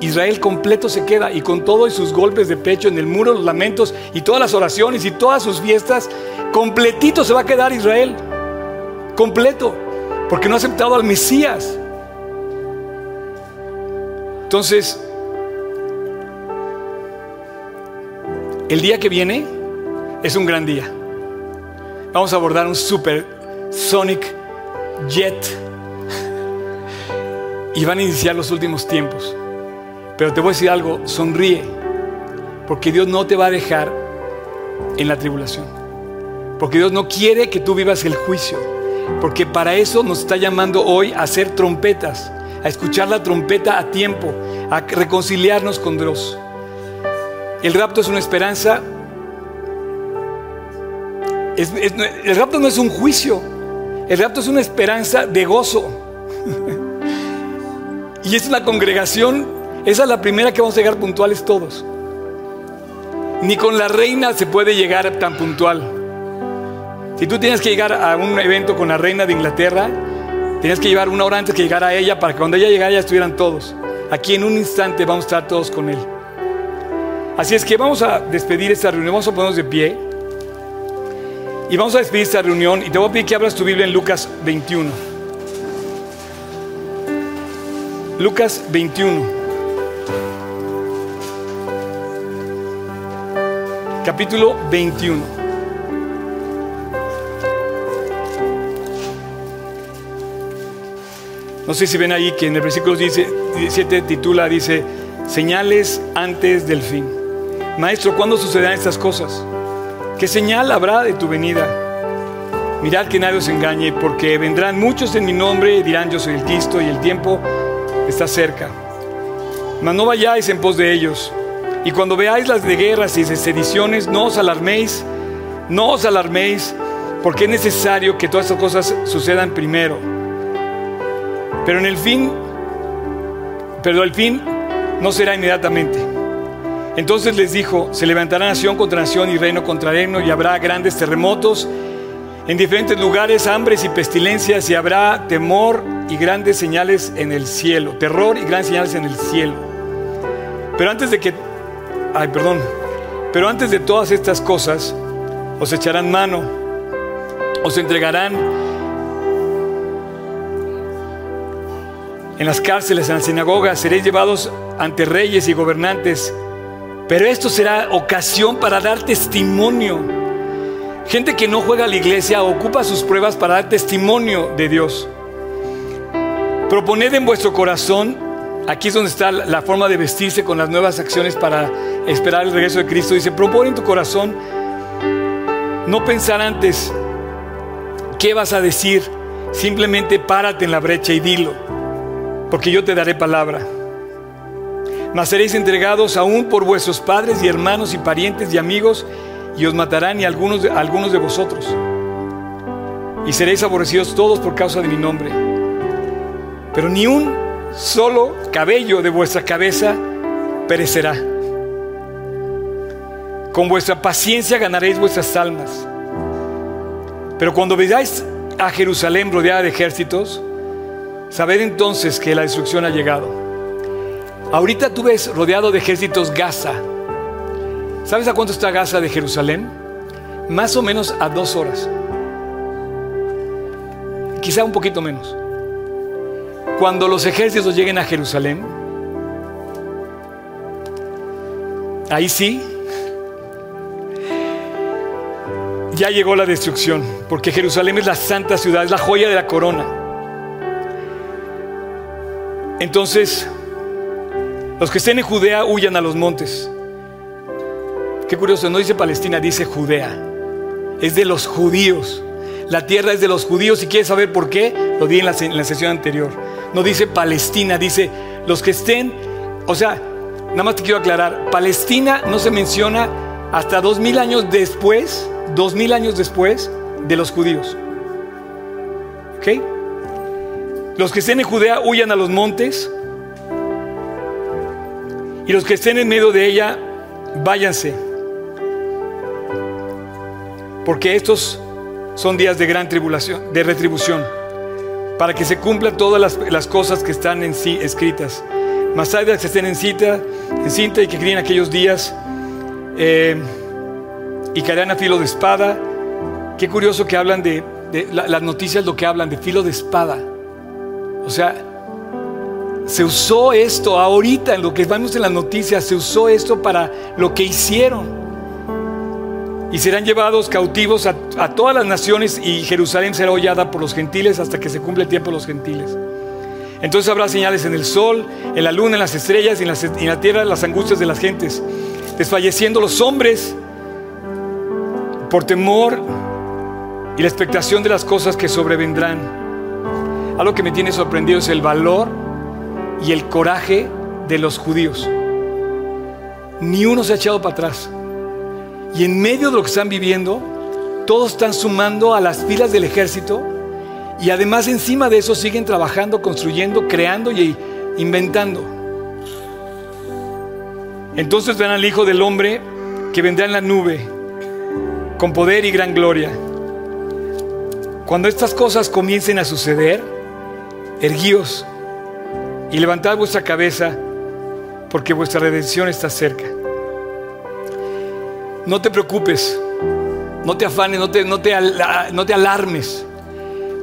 Speaker 1: Israel completo se queda y con todo y sus golpes de pecho en el muro, los lamentos y todas las oraciones y todas sus fiestas, completito se va a quedar Israel. Completo. Porque no ha aceptado al Mesías. Entonces, el día que viene es un gran día. Vamos a abordar un super Sonic Jet y van a iniciar los últimos tiempos. Pero te voy a decir algo, sonríe, porque Dios no te va a dejar en la tribulación. Porque Dios no quiere que tú vivas el juicio, porque para eso nos está llamando hoy a hacer trompetas a escuchar la trompeta a tiempo, a reconciliarnos con Dios. El rapto es una esperanza. el rapto no es un juicio, el rapto es una esperanza de gozo. y es una congregación, esa es la primera que vamos a llegar puntuales todos. Ni con la reina se puede llegar tan puntual. Si tú tienes que llegar a un evento con la reina de Inglaterra, Tenías que llevar una hora antes que llegara ella para que cuando ella llegara ya estuvieran todos. Aquí en un instante vamos a estar todos con Él. Así es que vamos a despedir esta reunión, vamos a ponernos de pie. Y vamos a despedir esta reunión y te voy a pedir que abras tu Biblia en Lucas 21. Lucas 21. Capítulo 21. No sé si ven ahí que en el versículo 17 titula, dice, señales antes del fin. Maestro, ¿cuándo sucederán estas cosas? ¿Qué señal habrá de tu venida? Mirad que nadie os engañe, porque vendrán muchos en mi nombre y dirán yo soy el Cristo y el tiempo está cerca. Mas no vayáis en pos de ellos. Y cuando veáis las de guerras y de sediciones, no os alarméis, no os alarméis, porque es necesario que todas estas cosas sucedan primero pero en el fin, pero el fin no será inmediatamente. Entonces les dijo, se levantará nación contra nación y reino contra reino y habrá grandes terremotos en diferentes lugares, hambres y pestilencias y habrá temor y grandes señales en el cielo, terror y grandes señales en el cielo. Pero antes de que, ay perdón, pero antes de todas estas cosas, os echarán mano, os entregarán en las cárceles, en las sinagogas, seréis llevados ante reyes y gobernantes pero esto será ocasión para dar testimonio. Gente que no juega a la iglesia ocupa sus pruebas para dar testimonio de Dios. Proponed en vuestro corazón, aquí es donde está la forma de vestirse con las nuevas acciones para esperar el regreso de Cristo. Dice, propone en tu corazón no pensar antes qué vas a decir, simplemente párate en la brecha y dilo, porque yo te daré palabra. Mas seréis entregados aún por vuestros padres y hermanos y parientes y amigos, y os matarán y algunos de, algunos de vosotros. Y seréis aborrecidos todos por causa de mi nombre. Pero ni un solo cabello de vuestra cabeza perecerá. Con vuestra paciencia ganaréis vuestras almas. Pero cuando veáis a Jerusalén rodeada de ejércitos, sabed entonces que la destrucción ha llegado. Ahorita tú ves rodeado de ejércitos Gaza. ¿Sabes a cuánto está Gaza de Jerusalén? Más o menos a dos horas. Quizá un poquito menos. Cuando los ejércitos lleguen a Jerusalén, ahí sí, ya llegó la destrucción, porque Jerusalén es la santa ciudad, es la joya de la corona. Entonces, los que estén en Judea huyan a los montes. Qué curioso, no dice Palestina, dice Judea. Es de los judíos. La tierra es de los judíos. Si quieres saber por qué, lo di en la, sesión anterior. No dice Palestina, dice los que estén. O sea, nada más te quiero aclarar: Palestina no se menciona hasta dos mil años después dos mil años después de los judíos. ¿Ok? Los que estén en Judea huyan a los montes y los que estén en medio de ella, váyanse. Porque estos son días de gran tribulación, de retribución, para que se cumplan todas las, cosas que están en sí escritas. Más allá que estén en cita, en cinta y que creen aquellos días. Eh, y caerán a filo de espada. Qué curioso que hablan de, las noticias, lo que hablan de filo de espada. O sea, se usó esto ahorita, en lo que vamos en las noticias, se usó esto para lo que hicieron. Y serán llevados cautivos a, todas las naciones y Jerusalén será hollada por los gentiles hasta que se cumpla el tiempo de los gentiles. Entonces habrá señales en el sol, en la luna, en las estrellas y en, en la tierra, las angustias de las gentes, desfalleciendo los hombres por temor y la expectación de las cosas que sobrevendrán. Algo que me tiene sorprendido es el valor y el coraje de los judíos. Ni uno se ha echado para atrás. Y en medio de lo que están viviendo, todos están sumando a las filas del ejército y además encima de eso siguen trabajando, construyendo, creando y inventando. Entonces verán al Hijo del Hombre que vendrá en la nube con poder y gran gloria. Cuando estas cosas comiencen a suceder, erguíos y levantad vuestra cabeza, porque vuestra redención está cerca. No te preocupes, no te afanes, no te, no te, no te alarmes.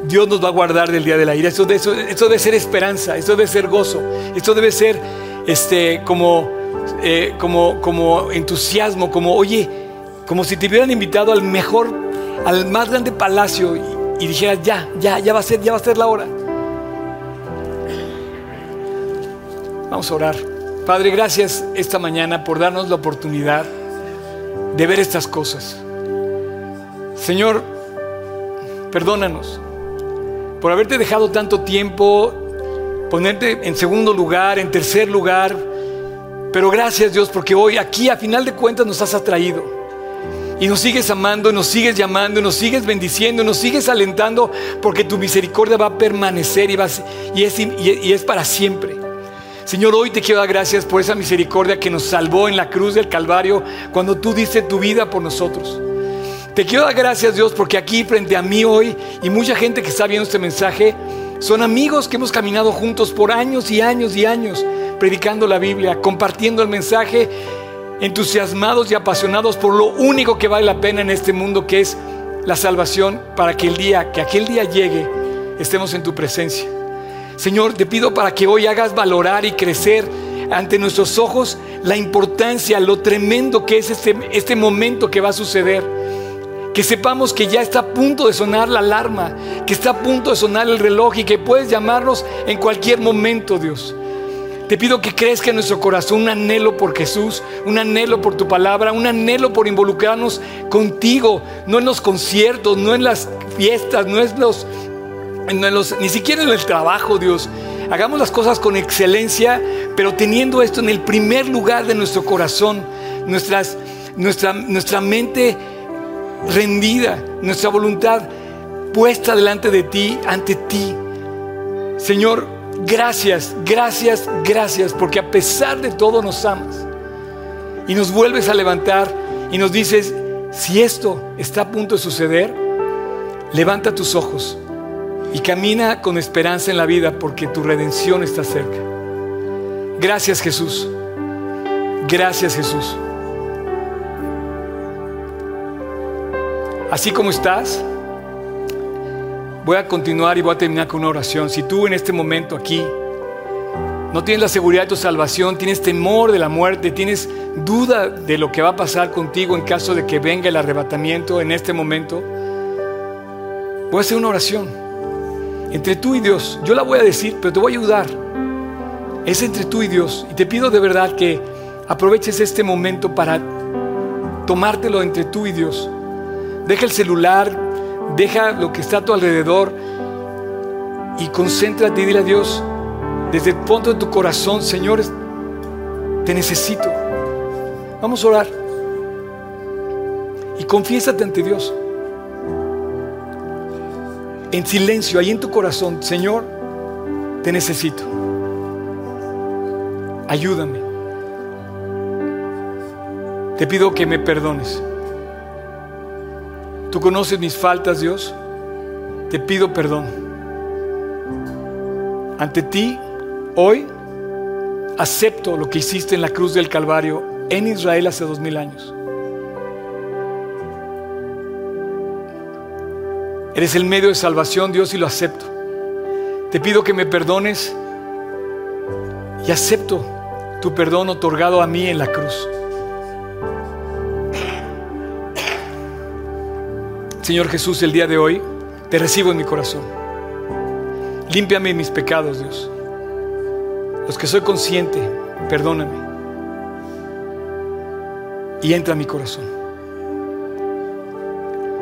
Speaker 1: Dios nos va a guardar del día de la ira. Esto, debe ser esperanza, esto debe ser gozo, esto debe ser este, como, eh, como, como entusiasmo, como, oye, como si te hubieran invitado al mejor, al más grande palacio y, dijeras, ya, ya, ya va a ser, ya va a ser la hora. Vamos a orar. Padre, gracias esta mañana por darnos la oportunidad de ver estas cosas. Señor, perdónanos por haberte dejado tanto tiempo, ponerte en segundo lugar, en tercer lugar. Pero gracias Dios porque hoy aquí a final de cuentas nos has atraído. Y nos sigues amando, nos sigues llamando, nos sigues bendiciendo, nos sigues alentando, porque tu misericordia va a permanecer y, y, es, y es para siempre. Señor, hoy te quiero dar gracias por esa misericordia que nos salvó en la cruz del Calvario cuando tú diste tu vida por nosotros. Te quiero dar gracias, Dios, porque aquí frente a mí hoy y mucha gente que está viendo este mensaje son amigos que hemos caminado juntos por años y años y años predicando la Biblia, compartiendo el mensaje entusiasmados y apasionados por lo único que vale la pena en este mundo, que es la salvación, para que el día, que aquel día llegue, estemos en tu presencia. Señor, te pido para que hoy hagas valorar y crecer ante nuestros ojos la importancia, lo tremendo que es este, este momento que va a suceder. Que sepamos que ya está a punto de sonar la alarma, que está a punto de sonar el reloj y que puedes llamarnos en cualquier momento, Dios. Te pido que crezca en nuestro corazón un anhelo por Jesús, un anhelo por tu palabra, un anhelo por involucrarnos contigo, no en los conciertos, no en las fiestas, no en los, ni siquiera en el trabajo, Dios. Hagamos las cosas con excelencia, pero teniendo esto en el primer lugar de nuestro corazón, nuestra, nuestra mente rendida, nuestra voluntad puesta delante de ti, ante ti. Señor, gracias, gracias, gracias, porque a pesar de todo nos amas. Y nos vuelves a levantar y nos dices, si esto está a punto de suceder, levanta tus ojos y camina con esperanza en la vida porque tu redención está cerca. Gracias Jesús. Gracias Jesús. Así como estás, voy a continuar y voy a terminar con una oración. Si tú en este momento aquí no tienes la seguridad de tu salvación, tienes temor de la muerte, tienes duda de lo que va a pasar contigo en caso de que venga el arrebatamiento en este momento, voy a hacer una oración entre tú y Dios. Yo la voy a decir, pero te voy a ayudar. Es entre tú y Dios. Y te pido de verdad que aproveches este momento para tomártelo entre tú y Dios. Deja el celular, deja lo que está a tu alrededor y concéntrate y dile a Dios desde el fondo de tu corazón, Señor, te necesito. Vamos a orar. Y confiésate ante Dios en silencio, ahí en tu corazón, Señor, te necesito. Ayúdame. Te pido que me perdones. Tú conoces mis faltas, Dios. Te pido perdón. Ante ti, hoy, acepto lo que hiciste en la cruz del Calvario en Israel hace dos mil años. Eres el medio de salvación, Dios, y lo acepto. Te pido que me perdones y acepto tu perdón otorgado a mí en la cruz. Señor Jesús, el día de hoy te recibo en mi corazón. Límpiame mis pecados, Dios. Los que soy consciente, perdóname. Y entra a mi corazón.